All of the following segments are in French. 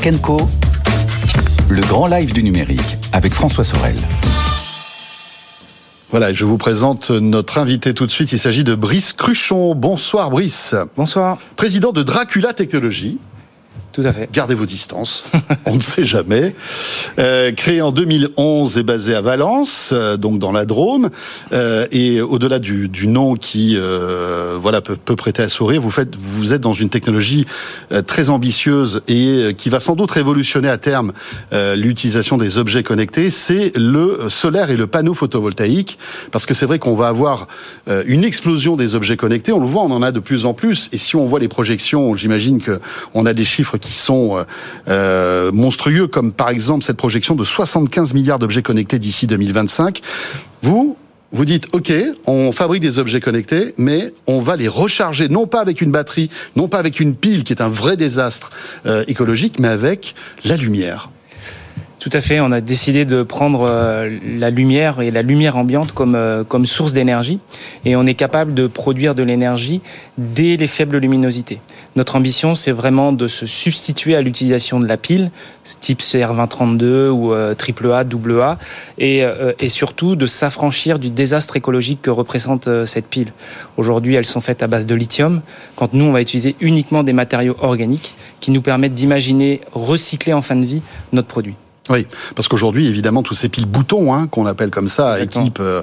Tech Co. Le grand live du numérique avec François Sorel. Voilà, je vous présente notre invité tout de suite. Il s'agit de Brice Cruchon. Bonsoir Brice. Bonsoir. Président de Dracula Technologies. Tout à fait. Gardez vos distances, on ne sait jamais. Euh, créé en 2011 et basé à Valence, euh, donc dans la Drôme, euh, et au-delà du, du, nom qui euh, voilà peut, peut, prêter à sourire, vous faites, vous êtes dans une technologie euh, très ambitieuse et euh, qui va sans doute révolutionner à terme l'utilisation des objets connectés. C'est le solaire et le panneau photovoltaïque, parce que c'est vrai qu'on va avoir une explosion des objets connectés. On le voit, on en a de plus en plus, et si on voit les projections, j'imagine que on a des chiffres qui sont euh, euh, monstrueux, comme par exemple cette projection de 75 milliards d'objets connectés d'ici 2025. Vous, vous dites, OK, on fabrique des objets connectés, mais on va les recharger, non pas avec une batterie, non pas avec une pile qui est un vrai désastre euh, écologique, mais avec la lumière. Tout à fait. On a décidé de prendre euh, la lumière et la lumière ambiante comme, euh, comme source d'énergie. Et on est capable de produire de l'énergie dès les faibles luminosités. Notre ambition, c'est vraiment de se substituer à l'utilisation de la pile, type CR2032 ou AAA, euh, AA, et, et surtout de s'affranchir du désastre écologique que représente cette pile. Aujourd'hui, elles sont faites à base de lithium, quand nous, on va utiliser uniquement des matériaux organiques qui nous permettent d'imaginer recycler en fin de vie notre produit. Oui, parce qu'aujourd'hui, évidemment, tous ces piles boutons, hein, qu'on appelle comme ça, Exactement. équipent euh,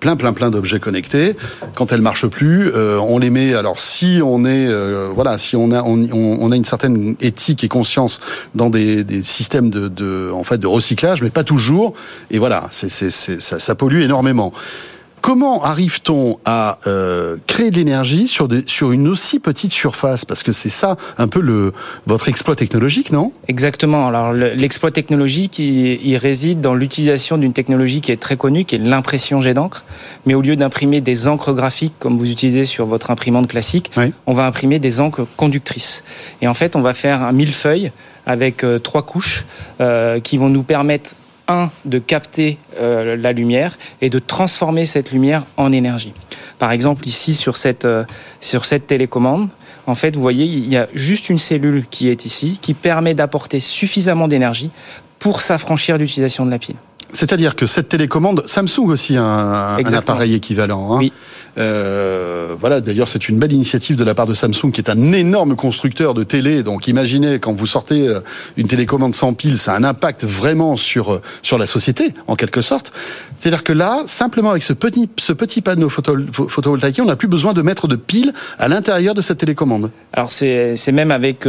plein, plein, plein d'objets connectés. Quand elles marchent plus, euh, on les met. Alors, si on est, euh, voilà, si on a, on, on, a une certaine éthique et conscience dans des, des systèmes de, de, en fait, de recyclage, mais pas toujours. Et voilà, c'est, c'est, ça, ça pollue énormément. Comment arrive-t-on à euh, créer de l'énergie sur, des, sur une aussi petite surface? Parce que c'est ça un peu le, votre exploit technologique, non? Exactement. Alors l'exploit technologique, il, il, réside dans l'utilisation d'une technologie qui est très connue, qui est l'impression jet d'encre. Mais au lieu d'imprimer des encres graphiques comme vous utilisez sur votre imprimante classique, oui. on va imprimer des encres conductrices. Et en fait, on va faire un millefeuille avec euh, trois couches euh, qui vont nous permettre un, de capter euh, la lumière et de transformer cette lumière en énergie. Par exemple, ici, sur cette, euh, sur cette télécommande, en fait, vous voyez, il y a juste une cellule qui est ici, qui permet d'apporter suffisamment d'énergie pour s'affranchir de l'utilisation de la pile. C'est-à-dire que cette télécommande, Samsung aussi a un, un appareil équivalent. Hein. Oui. Euh, voilà, d'ailleurs, c'est une belle initiative de la part de Samsung, qui est un énorme constructeur de télé. Donc, imaginez quand vous sortez euh, une télécommande sans pile, ça a un impact vraiment sur euh, sur la société, en quelque sorte. C'est-à-dire que là, simplement avec ce petit ce petit panneau photo, photovoltaïque, on n'a plus besoin de mettre de piles à l'intérieur de cette télécommande. Alors, c'est même avec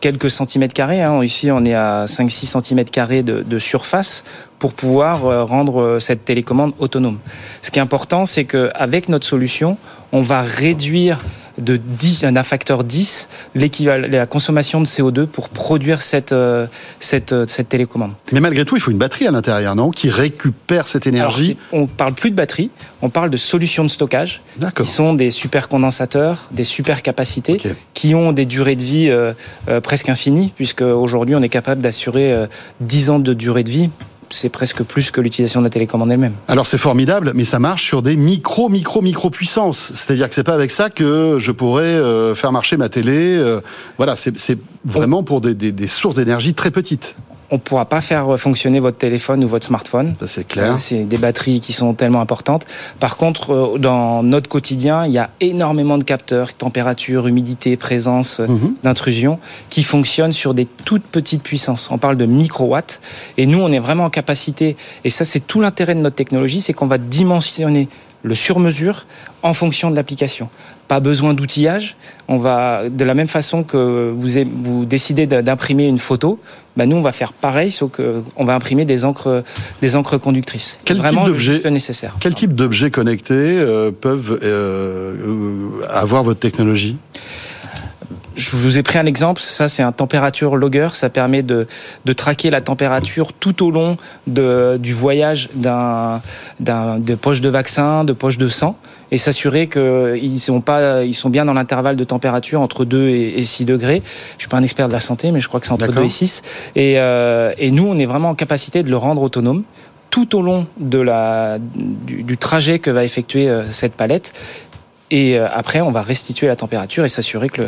quelques centimètres carrés. Hein. Ici, on est à 5-6 centimètres carrés de, de surface pour pouvoir rendre cette télécommande autonome. Ce qui est important, c'est qu'avec notre solution, on va réduire de 10, d'un facteur 10 la consommation de CO2 pour produire cette, euh, cette, cette télécommande. Mais malgré tout, il faut une batterie à l'intérieur, non? Qui récupère cette énergie Alors, On parle plus de batterie, on parle de solutions de stockage qui sont des supercondensateurs, des super capacités okay. qui ont des durées de vie euh, euh, presque infinies, puisque aujourd'hui on est capable d'assurer euh, 10 ans de durée de vie c'est presque plus que l'utilisation de la télécommande elle-même. Alors c'est formidable, mais ça marche sur des micro, micro, micro puissances. C'est-à-dire que c'est pas avec ça que je pourrais euh, faire marcher ma télé. Euh, voilà, c'est vraiment pour des, des, des sources d'énergie très petites on ne pourra pas faire fonctionner votre téléphone ou votre smartphone. Ça c'est clair. C'est des batteries qui sont tellement importantes. Par contre, euh, dans notre quotidien, il y a énormément de capteurs, température, humidité, présence, mm -hmm. d'intrusion, qui fonctionnent sur des toutes petites puissances. On parle de microwatts. Et nous, on est vraiment en capacité, et ça c'est tout l'intérêt de notre technologie, c'est qu'on va dimensionner le sur-mesure en fonction de l'application. Pas besoin d'outillage. On va de la même façon que vous, vous décidez d'imprimer une photo, ben nous on va faire pareil, sauf qu'on va imprimer des encres, des encres conductrices. Quel Vraiment type d'objets nécessaire. Quel type d'objets connectés euh, peuvent euh, avoir votre technologie? Je vous ai pris un exemple, ça c'est un température logger, ça permet de, de traquer la température tout au long de, du voyage d'un, d'un, de poche de vaccin, de poche de sang, et s'assurer qu'ils sont, pas, ils sont bien dans l'intervalle de température entre 2 et, et 6 degrés. Je suis pas un expert de la santé, mais je crois que c'est entre 2 et 6. Et, euh, et nous, on est vraiment en capacité de le rendre autonome tout au long de la, du, du trajet que va effectuer euh, cette palette Et euh, après, on va restituer la température et s'assurer que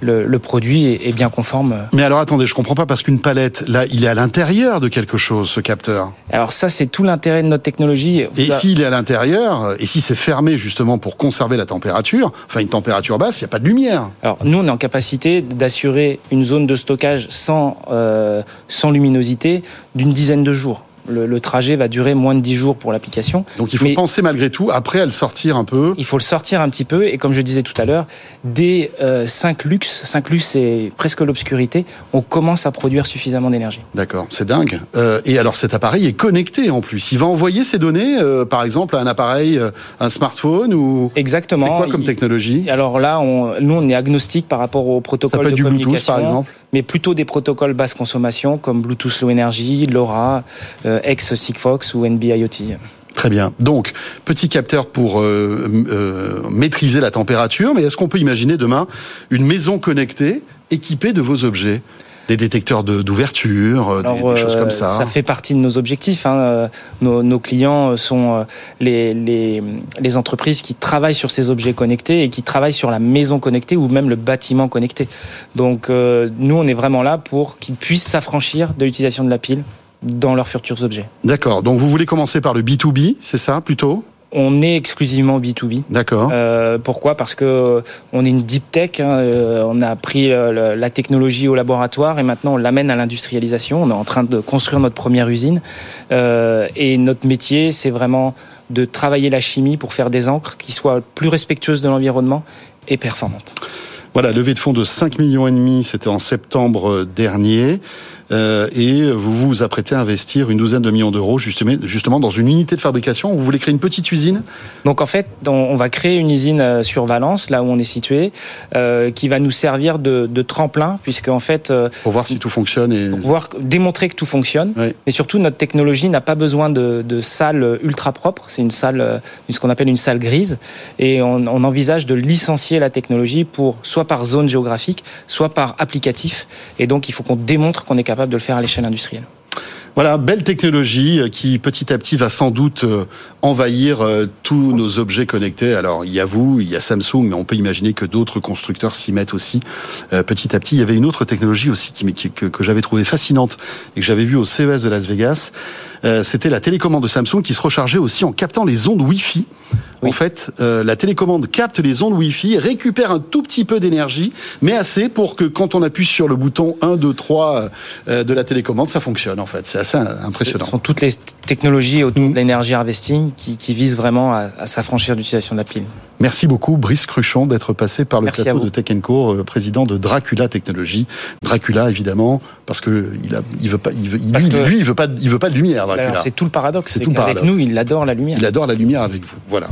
le, le, produit est, bien conforme. Mais alors attendez, je comprends pas parce qu'une palette, là, il est à l'intérieur de quelque chose, ce capteur. Alors ça, c'est tout l'intérêt de notre technologie. Et s'il est à l'intérieur, et si c'est fermé justement pour conserver la température, enfin une température basse, il n'y a pas de lumière. Alors nous, on est en capacité d'assurer une zone de stockage sans, euh, sans luminosité d'une dizaine de jours le, trajet va durer moins de 10 jours pour l'application. Donc il faut penser malgré tout, après, à le sortir un peu. Il faut le sortir un petit peu, et comme je disais tout à l'heure, dès 5 euh, lux, 5 lux c'est presque l'obscurité, on commence à produire suffisamment d'énergie. D'accord, c'est dingue. Euh, et alors cet appareil est connecté en plus. Il va envoyer ces données, euh, par exemple, à un appareil, un smartphone ou... Exactement. C'est quoi comme technologie? Alors là, on, nous, on est agnostique par rapport au protocole Ça peut de du communication. Bluetooth, par exemple mais plutôt des protocoles basse consommation comme Bluetooth Low Energy, LoRa, euh, ex-Sigfox ou NB-IoT. Très bien. Donc, petit capteur pour euh, euh, maîtriser la température, mais est-ce qu'on peut imaginer demain une maison connectée équipée de vos objets? Des détecteurs d'ouverture, euh, des, des, choses comme ça. Ça fait partie de nos objectifs. Hein. Euh, nos, nos, clients sont euh, les, les, les, entreprises qui travaillent sur ces objets connectés et qui travaillent sur la maison connectée ou même le bâtiment connecté. Donc nous, on est vraiment là pour qu'ils puissent s'affranchir de l'utilisation de la pile dans leurs futurs objets. D'accord. Donc vous voulez commencer par le B2B, c'est ça plutôt? On est exclusivement B2B. D'accord. Euh, pourquoi? Parce que on est une deep tech. Hein, euh, on a pris euh, la technologie au laboratoire et maintenant on l'amène à l'industrialisation. On est en train de construire notre première usine. et notre métier, c'est vraiment de travailler la chimie pour faire des encres qui soient plus respectueuses de l'environnement et performantes. Voilà, levée de fonds de 5 millions et demi, c'était en septembre dernier. Euh, et vous vous apprêtez à investir une douzaine de millions d'euros justement, justement dans une unité de fabrication. Vous voulez créer une petite usine Donc en fait, on va créer une usine euh, sur Valence, là où on est situé, euh, qui va nous servir de, de tremplin, puisque en fait... Pour voir si tout fonctionne et... Pour voir, démontrer que tout fonctionne. Oui. Mais surtout, notre technologie n'a pas besoin de, de salle ultra propre. C'est une salle, ce qu'on appelle une salle grise. Et on, on envisage de licencier la technologie pour soit par zone géographique, soit par applicatif. Et donc, il faut qu'on démontre qu'on est capable de le faire à l'échelle industrielle. Voilà, belle technologie euh, qui petit à petit va sans doute euh, envahir euh, tous nos objets connectés. Alors il y a vous, il y a Samsung, mais on peut imaginer que d'autres constructeurs s'y mettent aussi petit à petit. Il y avait une autre technologie aussi que, que j'avais trouvé fascinante et que j'avais vue au CES de Las Vegas. C'était la télécommande de Samsung qui se rechargeait aussi en captant les ondes Wi-Fi. En fait, euh, la télécommande capte les ondes Wi-Fi, récupère un tout petit peu d'énergie, mais assez pour que quand on appuie sur le bouton 1, 2, 3 de la télécommande, ça fonctionne en fait. C'est assez impressionnant. Ce sont toutes les technologies autour mmh. de l'énergie harvesting qui, qui, visent vraiment à, à s'affranchir de l'utilisation de la pile. Merci beaucoup Brice Cruchon d'être passé par le plateau de Tech Co, euh, président de Dracula Technologies. Dracula évidemment parce que il a, il veut pas, il veut, lui, lui, il veut pas, il veut pas de lumière. Dracula. C'est tout le paradoxe. C'est qu'avec nous, il adore la lumière. Il adore la lumière avec vous. Voilà.